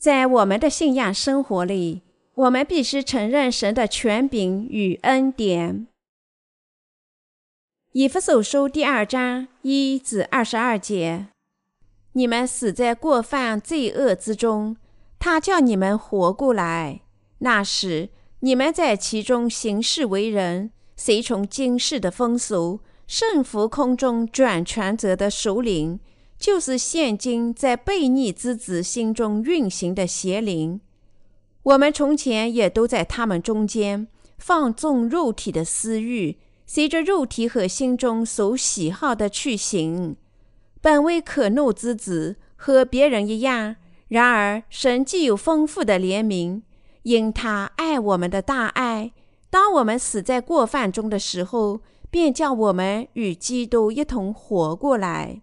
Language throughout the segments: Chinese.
在我们的信仰生活里，我们必须承认神的权柄与恩典。以弗所书第二章一至二十二节：你们死在过犯罪恶之中，他叫你们活过来。那时你们在其中行事为人，随从今世的风俗，顺服空中转权者的首领，就是现今在悖逆之子心中运行的邪灵。我们从前也都在他们中间放纵肉体的私欲。随着肉体和心中所喜好的去行，本为可怒之子，和别人一样。然而，神既有丰富的怜悯，因他爱我们的大爱，当我们死在过犯中的时候，便叫我们与基督一同活过来。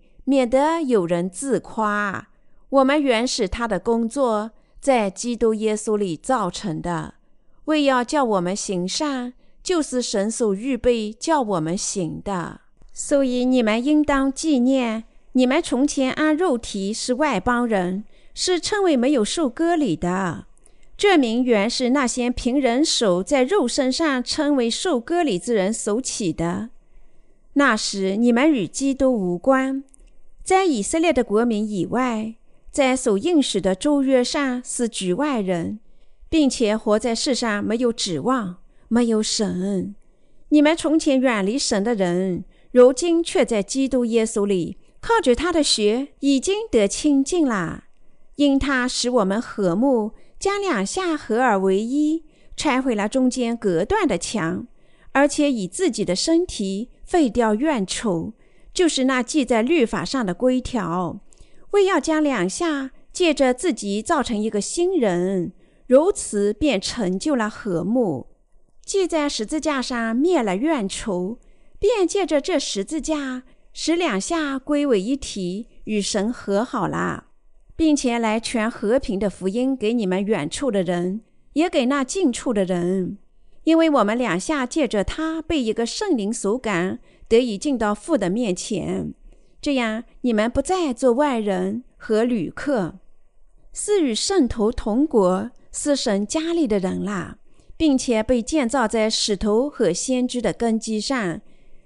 免得有人自夸。我们原是他的工作，在基督耶稣里造成的，为要叫我们行善。就是神所预备叫我们行的，所以你们应当纪念，你们从前按肉体是外邦人，是称为没有受割礼的。这名原是那些凭人手在肉身上称为受割礼之人所起的。那时你们与基督无关，在以色列的国民以外，在所应许的周约上是局外人，并且活在世上没有指望。没有神，你们从前远离神的人，如今却在基督耶稣里靠着他的血已经得清净了。因他使我们和睦，将两下合而为一，拆毁了中间隔断的墙，而且以自己的身体废掉怨仇，就是那记在律法上的规条，为要将两下借着自己造成一个新人，如此便成就了和睦。记在十字架上灭了怨仇，便借着这十字架使两下归为一体，与神和好了，并且来传和平的福音给你们远处的人，也给那近处的人。因为我们两下借着他被一个圣灵所感，得以进到父的面前，这样你们不再做外人和旅客，是与圣徒同国、是神家里的人啦。并且被建造在使徒和先知的根基上，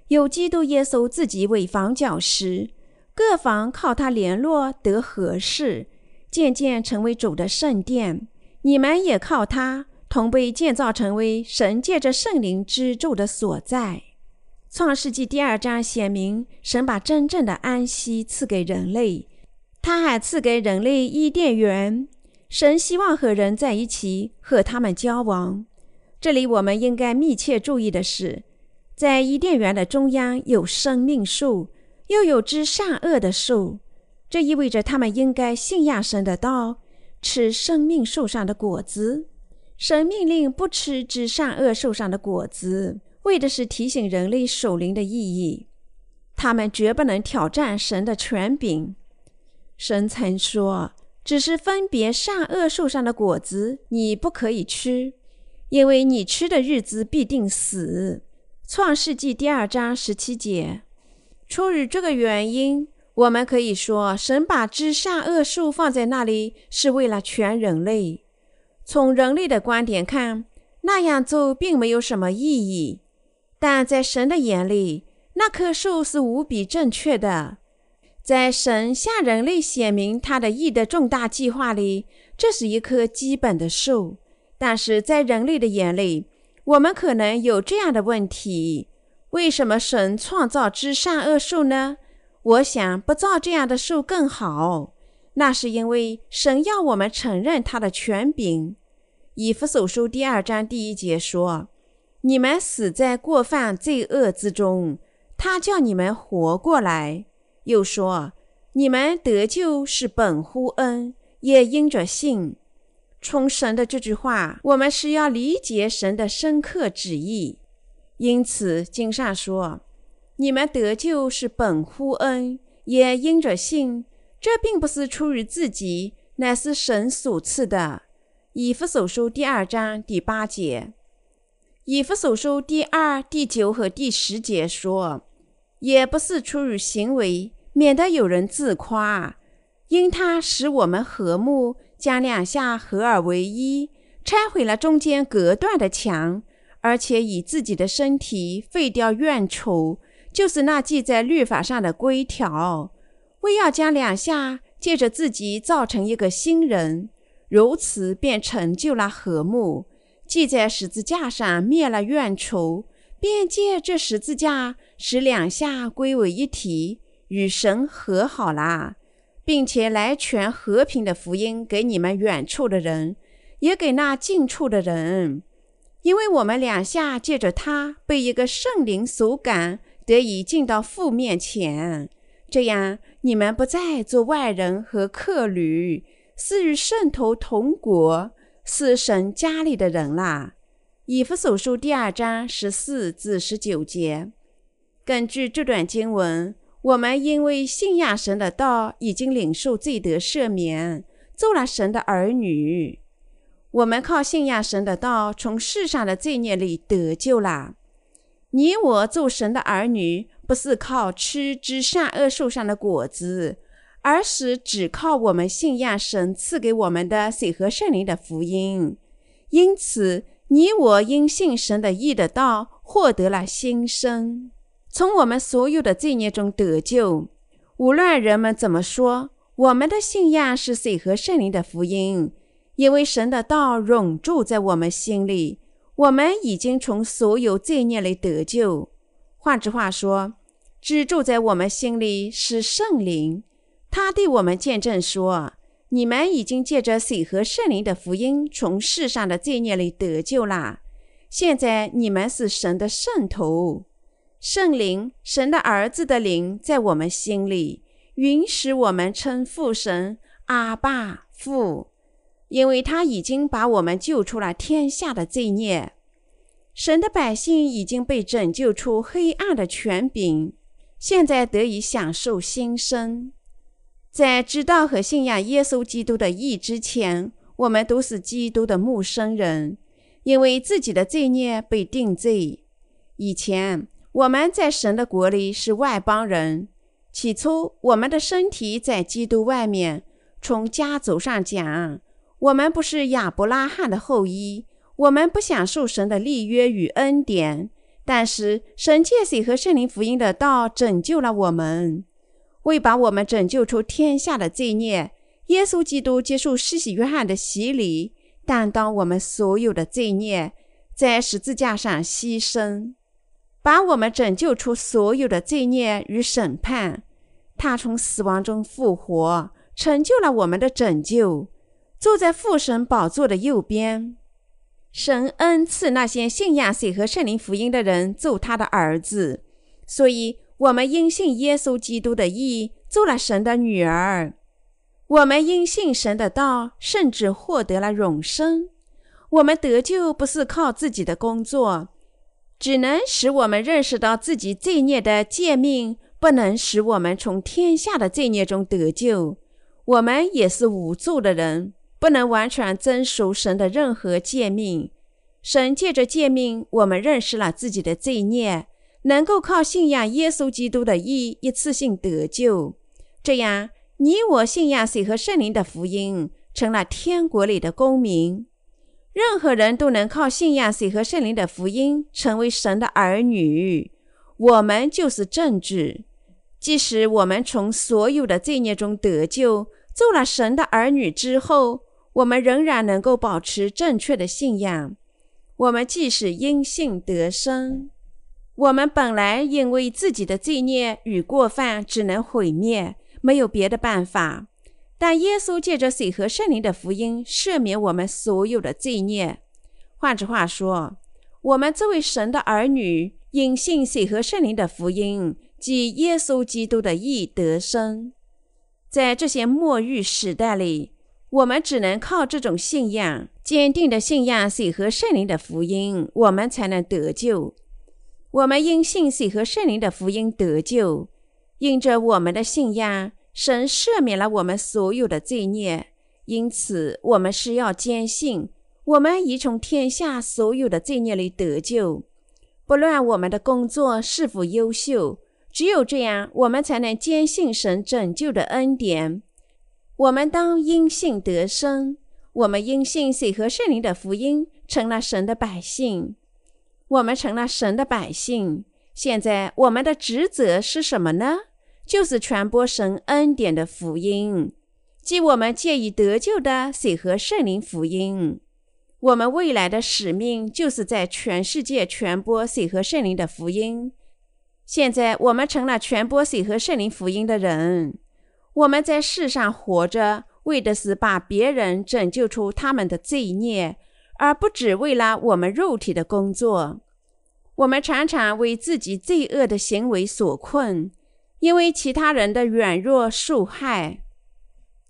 有基督耶稣自己为房角石，各房靠他联络得合适，渐渐成为主的圣殿。你们也靠他同被建造成为神借着圣灵之住的所在。创世纪第二章写明，神把真正的安息赐给人类，他还赐给人类伊甸园。神希望和人在一起，和他们交往。这里我们应该密切注意的是，在伊甸园的中央有生命树，又有枝善恶的树。这意味着他们应该信仰神的道，吃生命树上的果子。神命令不吃枝善恶树上的果子，为的是提醒人类守灵的意义。他们绝不能挑战神的权柄。神曾说：“只是分别善恶树上的果子，你不可以吃。”因为你吃的日子必定死，《创世纪》第二章十七节。出于这个原因，我们可以说，神把知善恶树放在那里，是为了全人类。从人类的观点看，那样做并没有什么意义；但在神的眼里，那棵树是无比正确的。在神向人类显明他的义的重大计划里，这是一棵基本的树。但是在人类的眼里，我们可能有这样的问题：为什么神创造之善恶树呢？我想不造这样的树更好。那是因为神要我们承认他的权柄。以弗所书第二章第一节说：“你们死在过犯罪恶之中，他叫你们活过来。”又说：“你们得救是本乎恩，也因着信。”从神的这句话，我们是要理解神的深刻旨意。因此，经上说：“你们得救是本乎恩，也因着信。这并不是出于自己，乃是神所赐的。”以弗所书第二章第八节。以弗所书第二、第九和第十节说：“也不是出于行为，免得有人自夸。因他使我们和睦。”将两下合而为一，拆毁了中间隔断的墙，而且以自己的身体废掉怨仇，就是那记在律法上的规条，为要将两下借着自己造成一个新人，如此便成就了和睦。系在十字架上灭了怨仇，便借这十字架使两下归为一体，与神和好了。并且来全和平的福音给你们远处的人，也给那近处的人，因为我们两下借着他被一个圣灵所感，得以进到父面前。这样，你们不再做外人和客旅，是与圣徒同国，是神家里的人啦。以弗所书第二章十四至十九节，根据这段经文。我们因为信仰神的道，已经领受罪得赦免，做了神的儿女。我们靠信仰神的道，从世上的罪孽里得救啦。你我做神的儿女，不是靠吃之善恶树上的果子，而是只靠我们信仰神赐给我们的水和圣灵的福音。因此，你我因信神的义的道，获得了新生。从我们所有的罪孽中得救，无论人们怎么说，我们的信仰是水和圣灵的福音，因为神的道永住在我们心里，我们已经从所有罪孽里得救。换句话说，只住在我们心里是圣灵，他对我们见证说：“你们已经借着水和圣灵的福音，从世上的罪孽里得救了。现在你们是神的圣徒。”圣灵，神的儿子的灵，在我们心里，允许我们称父神阿爸父，因为他已经把我们救出了天下的罪孽。神的百姓已经被拯救出黑暗的权柄，现在得以享受新生。在知道和信仰耶稣基督的义之前，我们都是基督的陌生人，因为自己的罪孽被定罪。以前。我们在神的国里是外邦人。起初，我们的身体在基督外面。从家族上讲，我们不是亚伯拉罕的后裔，我们不享受神的立约与恩典。但是，神借水和圣灵福音的道拯救了我们，为把我们拯救出天下的罪孽。耶稣基督接受施洗约翰的洗礼，担当我们所有的罪孽，在十字架上牺牲。把我们拯救出所有的罪孽与审判，他从死亡中复活，成就了我们的拯救，坐在父神宝座的右边。神恩赐那些信仰水和圣灵福音的人做他的儿子，所以我们因信耶稣基督的义，做了神的女儿。我们因信神的道，甚至获得了永生。我们得救不是靠自己的工作。只能使我们认识到自己罪孽的诫命，不能使我们从天下的罪孽中得救。我们也是无助的人，不能完全遵守神的任何诫命。神借着诫命，我们认识了自己的罪孽，能够靠信仰耶稣基督的义，一次性得救。这样，你我信仰水和圣灵的福音，成了天国里的公民。任何人都能靠信仰水和圣灵的福音成为神的儿女。我们就是正治。即使我们从所有的罪孽中得救，做了神的儿女之后，我们仍然能够保持正确的信仰。我们即使因信得生，我们本来因为自己的罪孽与过犯只能毁灭，没有别的办法。但耶稣借着水和圣灵的福音赦免我们所有的罪孽。换句话说，我们作为神的儿女，因信水和圣灵的福音，即耶稣基督的义得生。在这些末日时代里，我们只能靠这种信仰，坚定的信仰水和圣灵的福音，我们才能得救。我们因信水和圣灵的福音得救，因着我们的信仰，神赦免了我们所有的罪孽。因此，我们是要坚信，我们已从天下所有的罪孽里得救。不论我们的工作是否优秀，只有这样，我们才能坚信神拯救的恩典。我们当因信得生，我们因信水和圣灵的福音，成了神的百姓。我们成了神的百姓。现在，我们的职责是什么呢？就是传播神恩典的福音。即我们借以得救的水和圣灵福音，我们未来的使命就是在全世界传播水和圣灵的福音。现在我们成了传播水和圣灵福音的人。我们在世上活着，为的是把别人拯救出他们的罪孽，而不只为了我们肉体的工作。我们常常为自己罪恶的行为所困，因为其他人的软弱受害。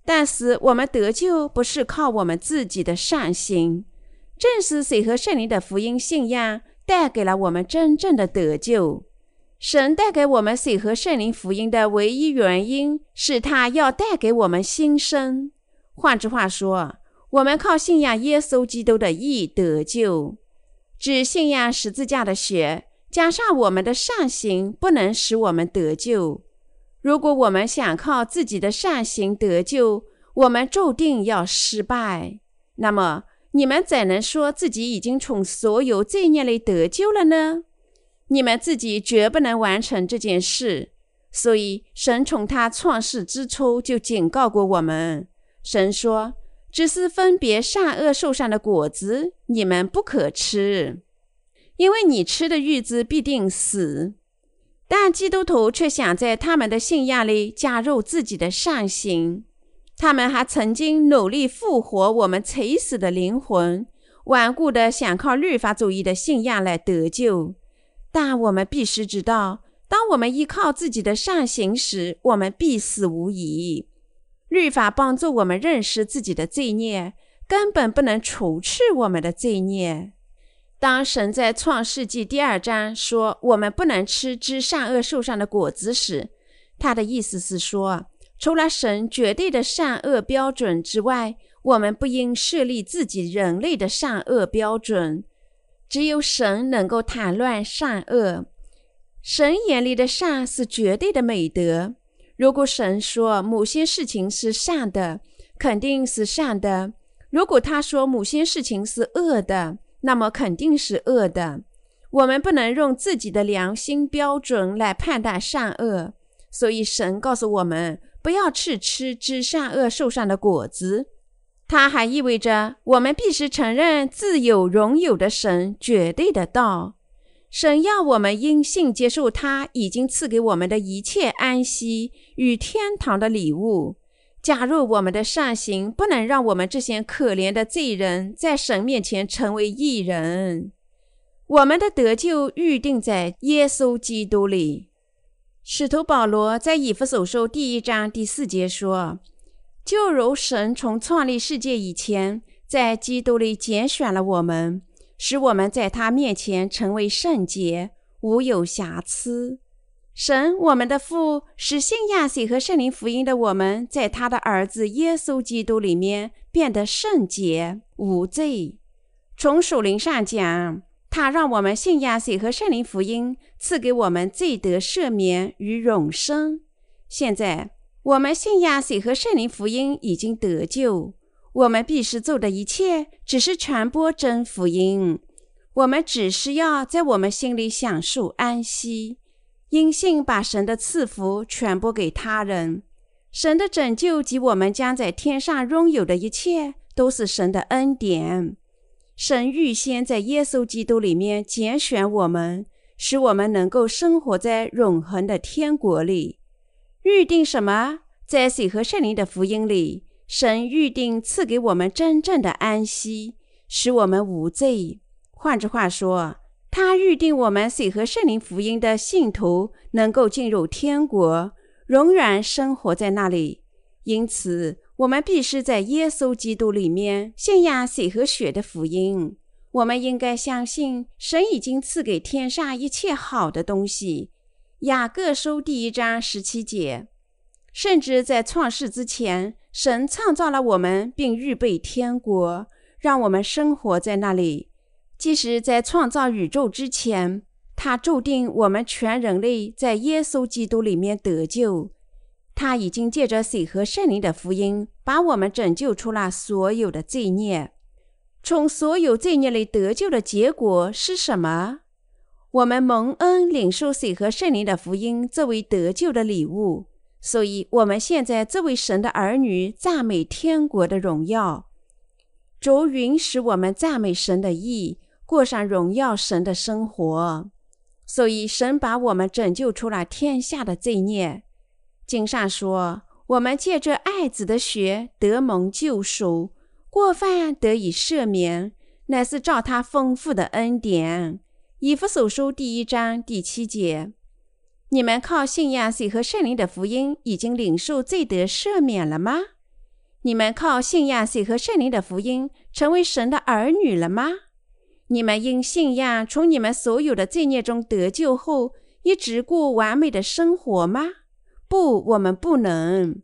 但是我们得救不是靠我们自己的善行，正是水和圣灵的福音信仰带给了我们真正的得救。神带给我们水和圣灵福音的唯一原因是他要带给我们新生。换句话说，我们靠信仰耶稣基督的义得救，只信仰十字架的血，加上我们的善行，不能使我们得救。如果我们想靠自己的善行得救，我们注定要失败。那么，你们怎能说自己已经从所有罪孽里得救了呢？你们自己绝不能完成这件事。所以，神从他创世之初就警告过我们。神说：“只是分别善恶树上的果子，你们不可吃，因为你吃的日子必定死。”但基督徒却想在他们的信仰里加入自己的善行，他们还曾经努力复活我们垂死的灵魂，顽固的想靠律法主义的信仰来得救。但我们必须知道，当我们依靠自己的善行时，我们必死无疑。律法帮助我们认识自己的罪孽，根本不能除去我们的罪孽。当神在创世纪第二章说我们不能吃知善恶树上的果子时，他的意思是说，除了神绝对的善恶标准之外，我们不应设立自己人类的善恶标准。只有神能够谈论善恶。神眼里的善是绝对的美德。如果神说某些事情是善的，肯定是善的；如果他说某些事情是恶的，那么肯定是恶的。我们不能用自己的良心标准来判断善恶，所以神告诉我们不要去吃知善恶树上的果子。它还意味着我们必须承认自有荣有的神绝对的道。神要我们因信接受他已经赐给我们的一切安息与天堂的礼物。假如我们的善行，不能让我们这些可怜的罪人在神面前成为义人。我们的得救预定在耶稣基督里。使徒保罗在以弗所书第一章第四节说：“就如神从创立世界以前，在基督里拣选了我们，使我们在他面前成为圣洁，无有瑕疵。”神，我们的父，使信仰水和圣灵福音的我们，在他的儿子耶稣基督里面变得圣洁无罪。从属灵上讲，他让我们信仰水和圣灵福音，赐给我们罪得赦免与永生。现在，我们信仰水和圣灵福音已经得救，我们必须做的一切，只是传播真福音。我们只需要在我们心里享受安息。因信把神的赐福传播给他人，神的拯救及我们将在天上拥有的一切，都是神的恩典。神预先在耶稣基督里面拣选我们，使我们能够生活在永恒的天国里。预定什么？在水和圣灵的福音里，神预定赐给我们真正的安息，使我们无罪。换句话说。他预定我们水和圣灵福音的信徒能够进入天国，永远生活在那里。因此，我们必须在耶稣基督里面信仰水和血的福音。我们应该相信神已经赐给天上一切好的东西。雅各书第一章十七节。甚至在创世之前，神创造了我们，并预备天国，让我们生活在那里。即使在创造宇宙之前，他注定我们全人类在耶稣基督里面得救。他已经借着水和圣灵的福音，把我们拯救出了所有的罪孽。从所有罪孽里得救的结果是什么？我们蒙恩领受水和圣灵的福音作为得救的礼物。所以，我们现在作为神的儿女，赞美天国的荣耀。主允许我们赞美神的意，过上荣耀神的生活。所以，神把我们拯救出了天下的罪孽。经上说，我们借着爱子的血得蒙救赎。过犯得以赦免，乃是照他丰富的恩典。以弗所书第一章第七节：你们靠信仰水和圣灵的福音，已经领受罪得赦免了吗？你们靠信仰水和圣灵的福音，成为神的儿女了吗？你们因信仰从你们所有的罪孽中得救后，一直过完美的生活吗？不，我们不能。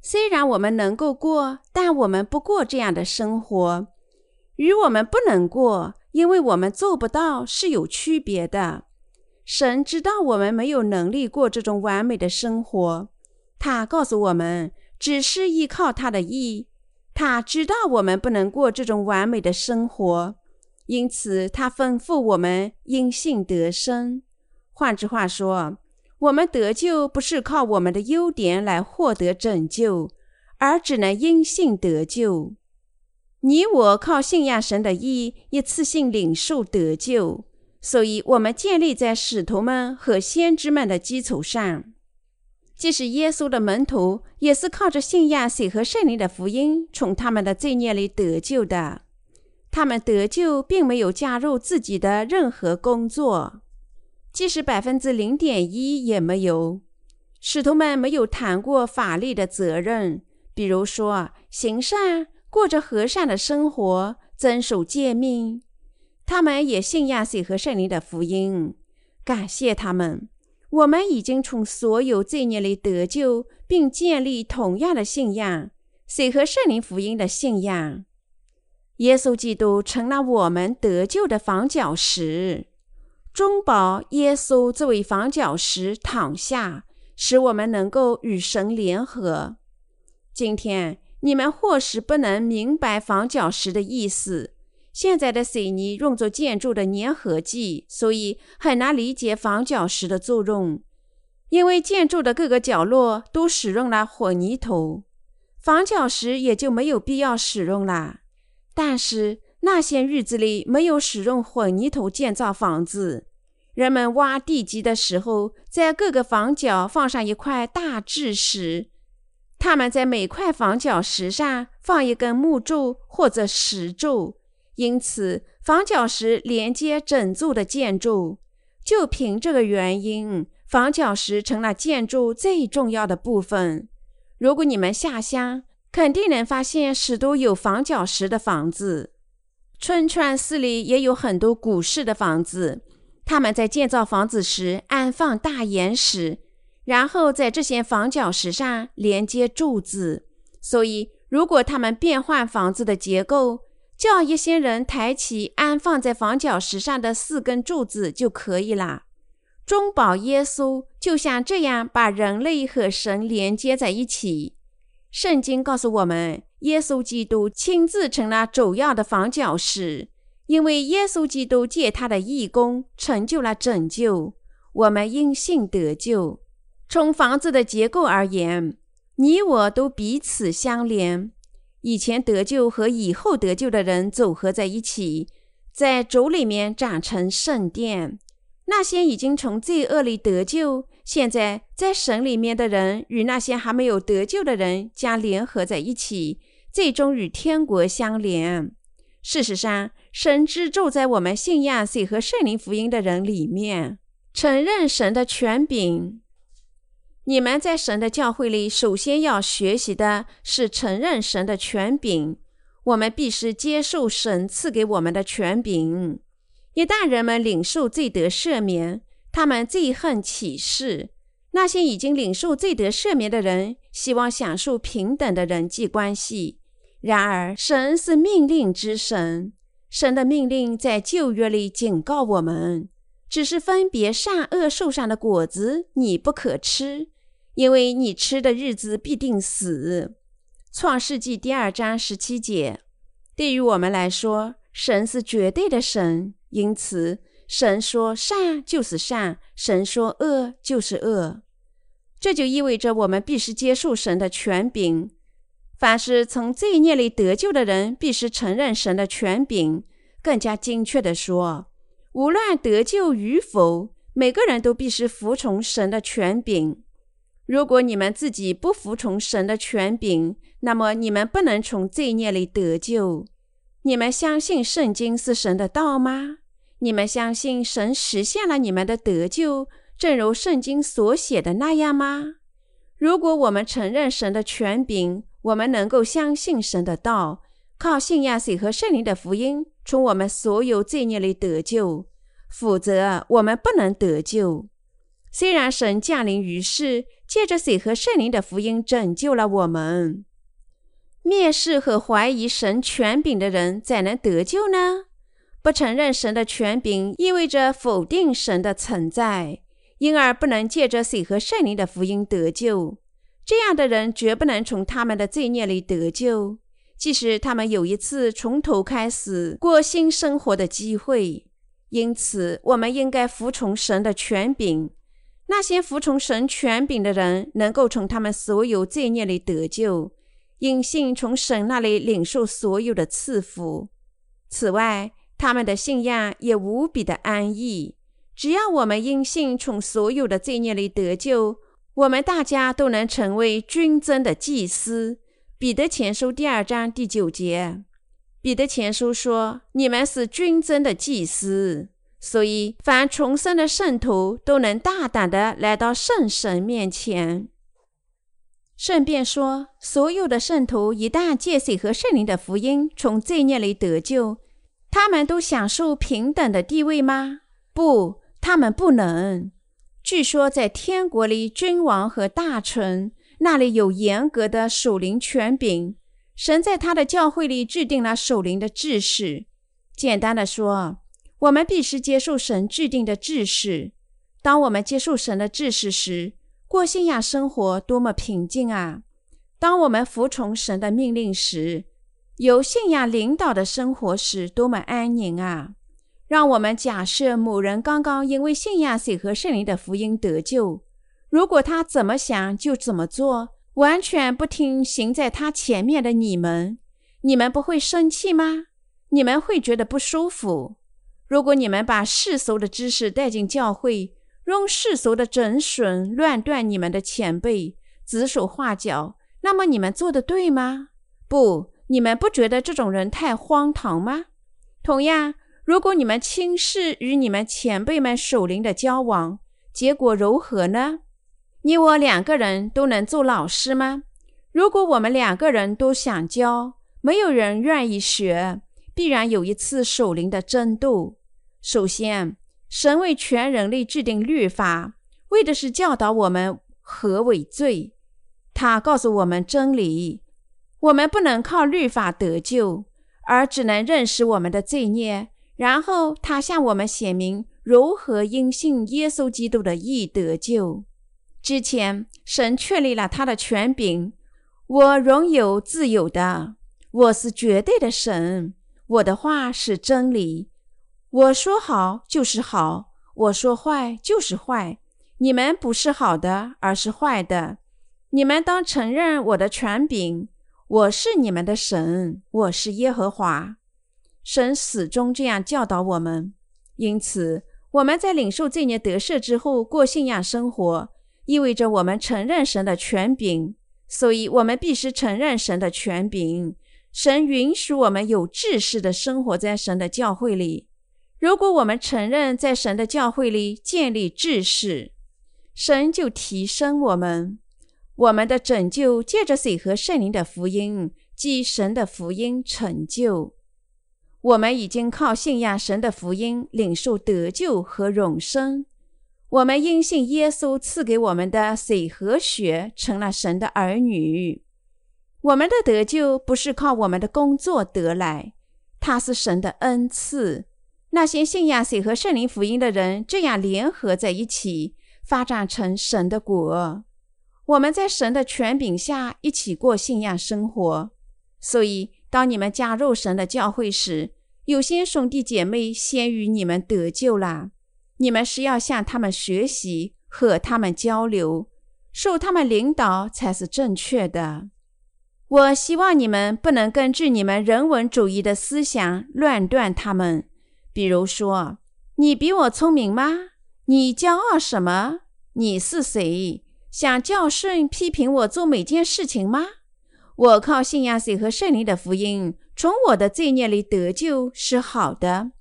虽然我们能够过，但我们不过这样的生活，与我们不能过，因为我们做不到是有区别的。神知道我们没有能力过这种完美的生活，他告诉我们，只是依靠他的意。他知道我们不能过这种完美的生活，因此他吩咐我们因信得生。换句话说。我们得救不是靠我们的优点来获得拯救，而只能因信得救。你我靠信仰神的意，一次性领受得救。所以，我们建立在使徒们和先知们的基础上。即使耶稣的门徒也是靠着信仰水和圣灵的福音，从他们的罪孽里得救的。他们得救并没有加入自己的任何工作。即使百分之零点一也没有，使徒们没有谈过法律的责任，比如说行善、过着和善的生活、遵守诫命。他们也信仰水和圣灵的福音，感谢他们。我们已经从所有罪孽里得救，并建立同样的信仰——水和圣灵福音的信仰。耶稣基督成了我们得救的房角石。中保耶稣作为房角石躺下，使我们能够与神联合。今天你们或许不能明白房角石的意思。现在的水泥用作建筑的粘合剂，所以很难理解房角石的作用。因为建筑的各个角落都使用了混凝土，房角石也就没有必要使用了。但是。那些日子里没有使用混凝土建造房子，人们挖地基的时候，在各个房角放上一块大制石，他们在每块房角石上放一根木柱或者石柱，因此房角石连接整座的建筑。就凭这个原因，房角石成了建筑最重要的部分。如果你们下乡，肯定能发现许多有房角石的房子。春川市里也有很多古式的房子，他们在建造房子时安放大岩石，然后在这些房角石上连接柱子。所以，如果他们变换房子的结构，叫一些人抬起安放在房角石上的四根柱子就可以了。中保耶稣就像这样把人类和神连接在一起。圣经告诉我们。耶稣基督亲自成了主要的房角石，因为耶稣基督借他的义工成就了拯救。我们因信得救。从房子的结构而言，你我都彼此相连。以前得救和以后得救的人组合在一起，在主里面长成圣殿。那些已经从罪恶里得救，现在在神里面的人，与那些还没有得救的人将联合在一起。最终与天国相连。事实上，神之住在我们信仰水和圣灵福音的人里面，承认神的权柄。你们在神的教会里，首先要学习的是承认神的权柄。我们必须接受神赐给我们的权柄。一旦人们领受罪得赦免，他们最恨启示。那些已经领受罪得赦免的人，希望享受平等的人际关系。然而，神是命令之神，神的命令在旧约里警告我们：只是分别善恶树上的果子，你不可吃，因为你吃的日子必定死。创世纪第二章十七节。对于我们来说，神是绝对的神，因此。神说善就是善，神说恶就是恶，这就意味着我们必须接受神的权柄。凡是从罪孽里得救的人，必须承认神的权柄。更加精确地说，无论得救与否，每个人都必须服从神的权柄。如果你们自己不服从神的权柄，那么你们不能从罪孽里得救。你们相信圣经是神的道吗？你们相信神实现了你们的得救，正如圣经所写的那样吗？如果我们承认神的权柄，我们能够相信神的道，靠信仰水和圣灵的福音，从我们所有罪孽里得救；否则，我们不能得救。虽然神降临于世，借着水和圣灵的福音拯救了我们，蔑视和怀疑神权柄的人怎能得救呢？不承认神的权柄，意味着否定神的存在，因而不能借着水和圣灵的福音得救。这样的人绝不能从他们的罪孽里得救，即使他们有一次从头开始过新生活的机会。因此，我们应该服从神的权柄。那些服从神权柄的人，能够从他们所有罪孽里得救，因信从神那里领受所有的赐福。此外，他们的信仰也无比的安逸。只要我们因信从所有的罪孽里得救，我们大家都能成为君尊的祭司。彼得前书第二章第九节，彼得前书说：“你们是君尊的祭司，所以凡重生的圣徒都能大胆的来到圣神面前。”顺便说，所有的圣徒一旦借水和圣灵的福音从罪孽里得救。他们都享受平等的地位吗？不，他们不能。据说在天国里，君王和大臣那里有严格的守灵权柄。神在他的教会里制定了守灵的制式。简单的说，我们必须接受神制定的制式。当我们接受神的制式时，过信仰生活多么平静啊！当我们服从神的命令时，由信仰领导的生活是多么安宁啊！让我们假设某人刚刚因为信仰水和圣灵的福音得救，如果他怎么想就怎么做，完全不听行在他前面的你们，你们不会生气吗？你们会觉得不舒服？如果你们把世俗的知识带进教会，用世俗的整损乱断你们的前辈，指手画脚，那么你们做的对吗？不。你们不觉得这种人太荒唐吗？同样，如果你们轻视与你们前辈们守灵的交往，结果如何呢？你我两个人都能做老师吗？如果我们两个人都想教，没有人愿意学，必然有一次守灵的争斗。首先，神为全人类制定律法，为的是教导我们何为罪。他告诉我们真理。我们不能靠律法得救，而只能认识我们的罪孽。然后他向我们显明如何因信耶稣基督的义得救。之前，神确立了他的权柄：我拥有自由的，我是绝对的神，我的话是真理。我说好就是好，我说坏就是坏。你们不是好的，而是坏的。你们当承认我的权柄。我是你们的神，我是耶和华。神始终这样教导我们。因此，我们在领受罪孽得赦之后过信仰生活，意味着我们承认神的权柄。所以，我们必须承认神的权柄。神允许我们有志士的生活在神的教会里。如果我们承认在神的教会里建立志士，神就提升我们。我们的拯救借着水和圣灵的福音，即神的福音成就。我们已经靠信仰神的福音，领受得救和永生。我们因信耶稣赐给我们的水和血，成了神的儿女。我们的得救不是靠我们的工作得来，它是神的恩赐。那些信仰水和圣灵福音的人，这样联合在一起，发展成神的国。我们在神的权柄下一起过信仰生活。所以，当你们加入神的教会时，有些兄弟姐妹先于你们得救了。你们是要向他们学习，和他们交流，受他们领导才是正确的。我希望你们不能根据你们人文主义的思想乱断他们。比如说，你比我聪明吗？你骄傲什么？你是谁？想教训、批评我做每件事情吗？我靠信仰谁和圣灵的福音，从我的罪孽里得救是好的。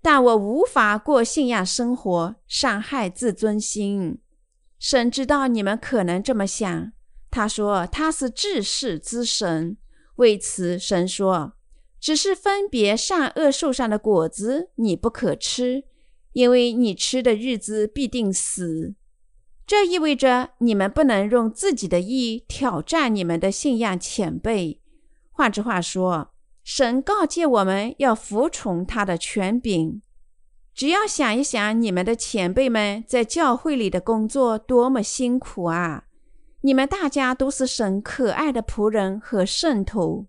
但我无法过信仰生活，伤害自尊心。神知道你们可能这么想。他说他是治世之神，为此神说：“只是分别善恶树上的果子，你不可吃，因为你吃的日子必定死。”这意味着你们不能用自己的意挑战你们的信仰前辈。换句话说。神告诫我们要服从他的权柄。只要想一想，你们的前辈们在教会里的工作多么辛苦啊！你们大家都是神可爱的仆人和圣徒。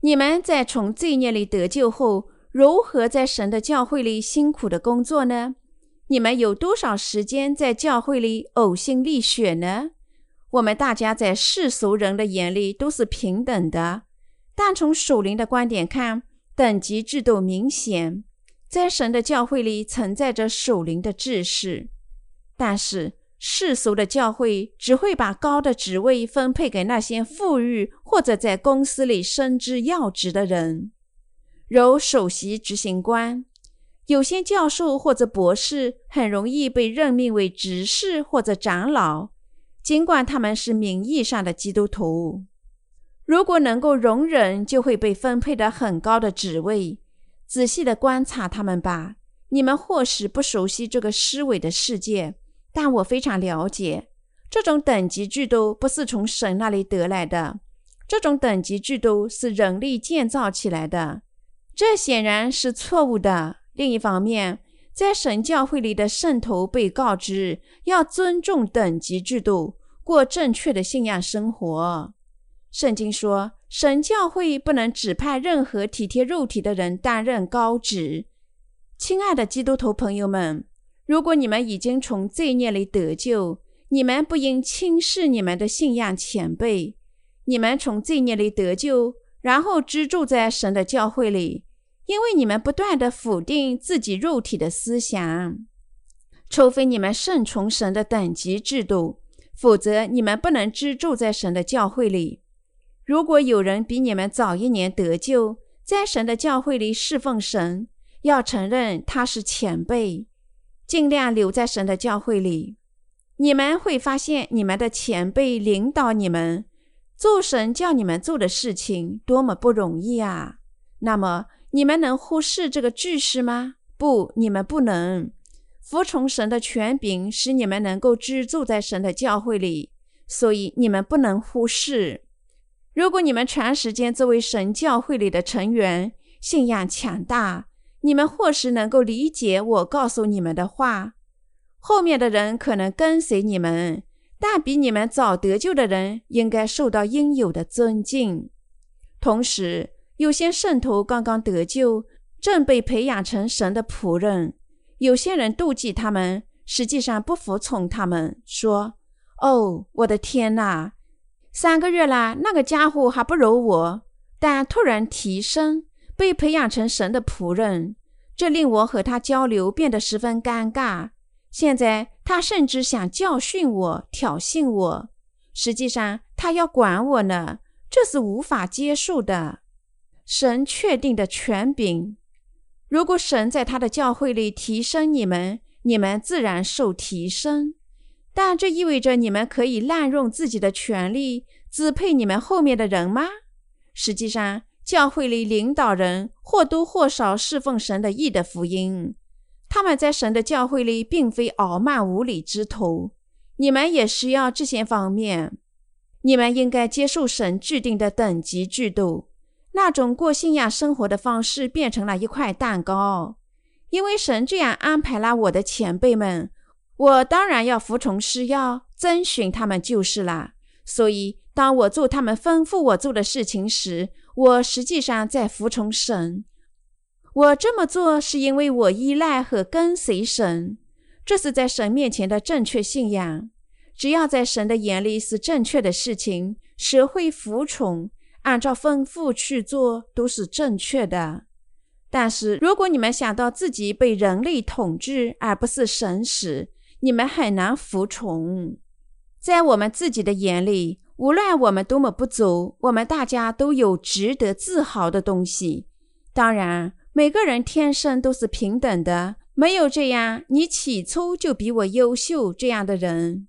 你们在从罪孽里得救后，如何在神的教会里辛苦的工作呢？你们有多少时间在教会里呕心沥血呢？我们大家在世俗人的眼里都是平等的。但从属灵的观点看，等级制度明显，在神的教会里存在着属灵的制式。但是世俗的教会只会把高的职位分配给那些富裕或者在公司里升职要职的人，如首席执行官。有些教授或者博士很容易被任命为执事或者长老，尽管他们是名义上的基督徒。如果能够容忍，就会被分配到很高的职位。仔细的观察他们吧。你们或许不熟悉这个虚伪的世界，但我非常了解。这种等级制度不是从神那里得来的，这种等级制度是人力建造起来的，这显然是错误的。另一方面，在神教会里的圣徒被告知要尊重等级制度，过正确的信仰生活。圣经说，神教会不能指派任何体贴肉体的人担任高职。亲爱的基督徒朋友们，如果你们已经从罪孽里得救，你们不应轻视你们的信仰前辈。你们从罪孽里得救，然后居住在神的教会里，因为你们不断的否定自己肉体的思想。除非你们顺从神的等级制度，否则你们不能居住在神的教会里。如果有人比你们早一年得救，在神的教会里侍奉神，要承认他是前辈，尽量留在神的教会里。你们会发现，你们的前辈领导你们做神叫你们做的事情多么不容易啊！那么，你们能忽视这个句式吗？不，你们不能。服从神的权柄，使你们能够居住在神的教会里，所以你们不能忽视。如果你们长时间作为神教会里的成员，信仰强大，你们或许能够理解我告诉你们的话。后面的人可能跟随你们，但比你们早得救的人应该受到应有的尊敬。同时，有些圣徒刚刚得救，正被培养成神的仆人。有些人妒忌他们，实际上不服从他们，说：“哦，我的天哪！”三个月了，那个家伙还不如我，但突然提升，被培养成神的仆人，这令我和他交流变得十分尴尬。现在他甚至想教训我、挑衅我，实际上他要管我呢，这是无法接受的。神确定的权柄，如果神在他的教会里提升你们，你们自然受提升。但这意味着你们可以滥用自己的权利，支配你们后面的人吗？实际上，教会里领导人或多或少侍奉神的义的福音，他们在神的教会里并非傲慢无礼之徒。你们也需要这些方面。你们应该接受神制定的等级制度。那种过信仰生活的方式变成了一块蛋糕，因为神这样安排了我的前辈们，我当然要服从施要，遵循他们就是了。所以，当我做他们吩咐我做的事情时，我实际上在服从神。我这么做是因为我依赖和跟随神，这是在神面前的正确信仰。只要在神的眼里是正确的事情，学会服从，按照吩咐去做，都是正确的。但是，如果你们想到自己被人类统治而不是神使，你们很难服从。在我们自己的眼里，无论我们多么不足，我们大家都有值得自豪的东西。当然，每个人天生都是平等的，没有这样“你起初就比我优秀”这样的人。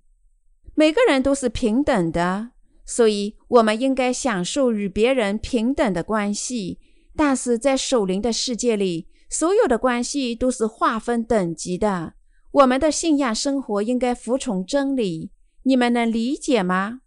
每个人都是平等的，所以我们应该享受与别人平等的关系。但是在守灵的世界里，所有的关系都是划分等级的。我们的信仰生活应该服从真理。你们能理解吗？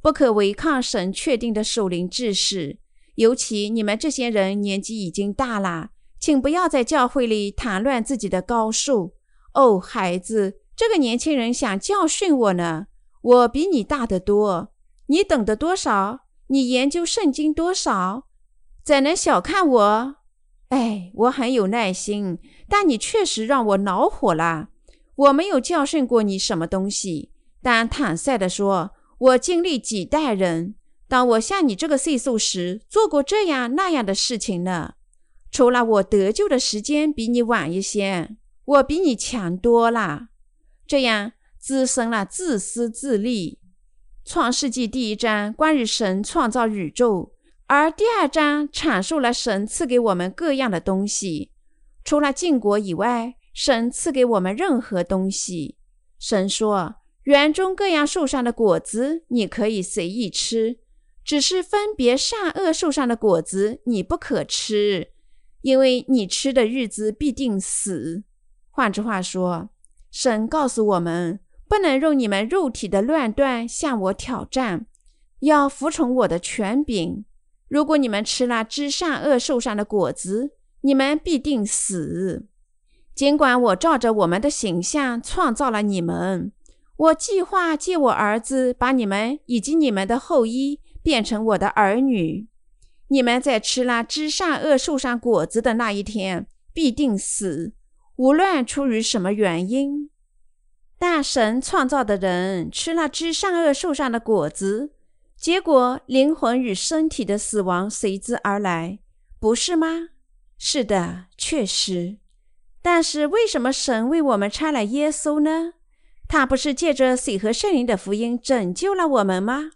不可违抗神确定的守灵制式。尤其你们这些人年纪已经大了，请不要在教会里谈论自己的高数。哦，孩子，这个年轻人想教训我呢。我比你大得多，你懂得多少？你研究圣经多少？怎能小看我？哎，我很有耐心，但你确实让我恼火了。我没有教训过你什么东西，但坦率地说，我经历几代人。当我像你这个岁数时，做过这样那样的事情呢。除了我得救的时间比你晚一些，我比你强多了。这样。滋生了自私自利。创世纪第一章关于神创造宇宙，而第二章阐述了神赐给我们各样的东西。除了禁果以外，神赐给我们任何东西。神说：“园中各样树上的果子你可以随意吃，只是分别善恶树上的果子你不可吃，因为你吃的日子必定死。”换句话说，神告诉我们。不能用你们肉体的乱断向我挑战，要服从我的权柄。如果你们吃了知善恶树上的果子，你们必定死。尽管我照着我们的形象创造了你们，我计划借我儿子把你们以及你们的后裔变成我的儿女。你们在吃了知善恶树上果子的那一天必定死，无论出于什么原因。大神创造的人吃了知善恶树上的果子，结果灵魂与身体的死亡随之而来，不是吗？是的，确实。但是为什么神为我们差了耶稣呢？他不是借着水和圣灵的福音拯救了我们吗？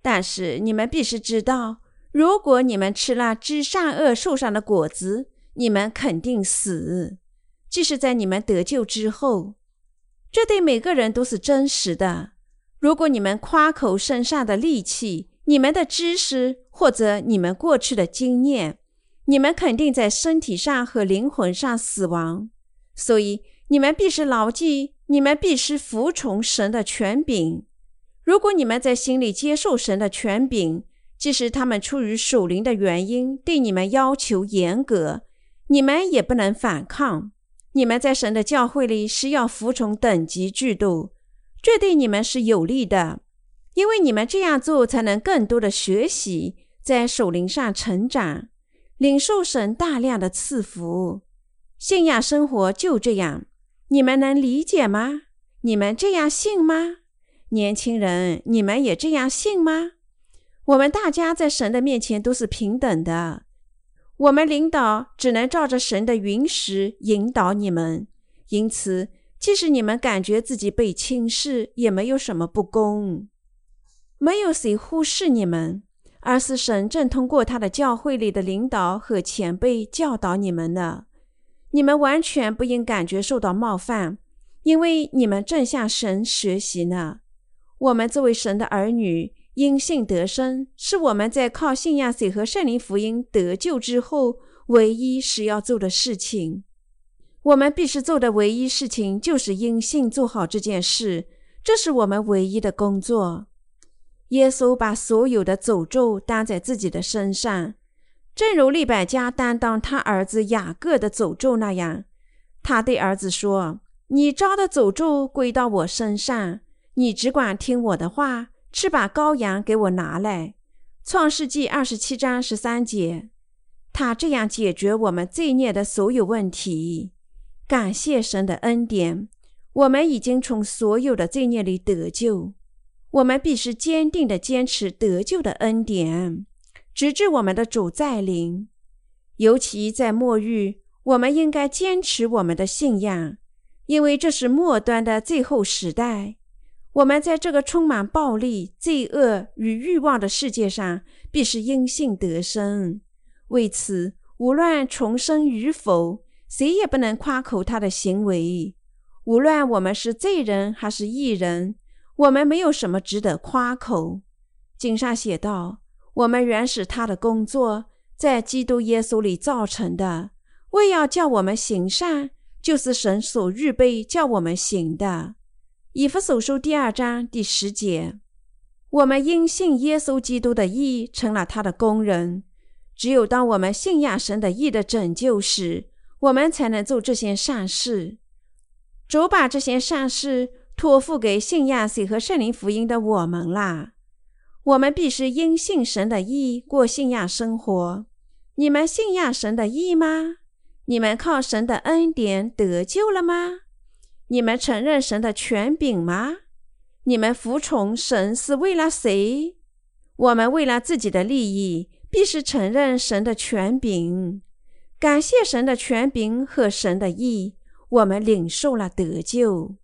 但是你们必须知道，如果你们吃了知善恶树上的果子，你们肯定死，即使在你们得救之后。这对每个人都是真实的。如果你们夸口身上的力气、你们的知识或者你们过去的经验，你们肯定在身体上和灵魂上死亡。所以你们必须牢记，你们必须服从神的权柄。如果你们在心里接受神的权柄，即使他们出于属灵的原因对你们要求严格，你们也不能反抗。你们在神的教会里是要服从等级制度，这对你们是有利的，因为你们这样做才能更多的学习，在守灵上成长，领受神大量的赐福。信仰生活就这样，你们能理解吗？你们这样信吗？年轻人，你们也这样信吗？我们大家在神的面前都是平等的。我们领导只能照着神的允许引导你们，因此，即使你们感觉自己被轻视，也没有什么不公。没有谁忽视你们，而是神正通过他的教会里的领导和前辈教导你们呢。你们完全不应感觉受到冒犯，因为你们正向神学习呢。我们作为神的儿女，因信得生，是我们在靠信仰水和圣灵福音得救之后唯一是要做的事情。我们必须做的唯一事情，就是因信做好这件事，这是我们唯一的工作。耶稣把所有的诅咒担在自己的身上，正如利百加担当他儿子雅各的诅咒那样。他对儿子说：“你招的诅咒归到我身上。”你只管听我的话，吃把羔羊给我拿来。创世纪二十七章十三节，他这样解决我们罪孽的所有问题。感谢神的恩典，我们已经从所有的罪孽里得救。我们必须坚定地坚持得救的恩典，直至我们的主再临。尤其在末日，我们应该坚持我们的信仰，因为这是末端的最后时代。我们在这个充满暴力、罪恶与欲望的世界上，必是因信得生。为此，无论重生与否，谁也不能夸口他的行为。无论我们是罪人还是义人，我们没有什么值得夸口。经上写道：“我们原是他的工作，在基督耶稣里造成的，为要叫我们行善，就是神所预备叫我们行的。”以弗所书第二章第十节，我们因信耶稣基督的义，成了他的工人。只有当我们信仰神的义的拯救时，我们才能做这些善事。主把这些善事托付给信仰水和圣灵福音的我们啦。我们必须因信神的义过信仰生活。你们信仰神的义吗？你们靠神的恩典得救了吗？你们承认神的权柄吗？你们服从神是为了谁？我们为了自己的利益，必须承认神的权柄。感谢神的权柄和神的义，我们领受了得救。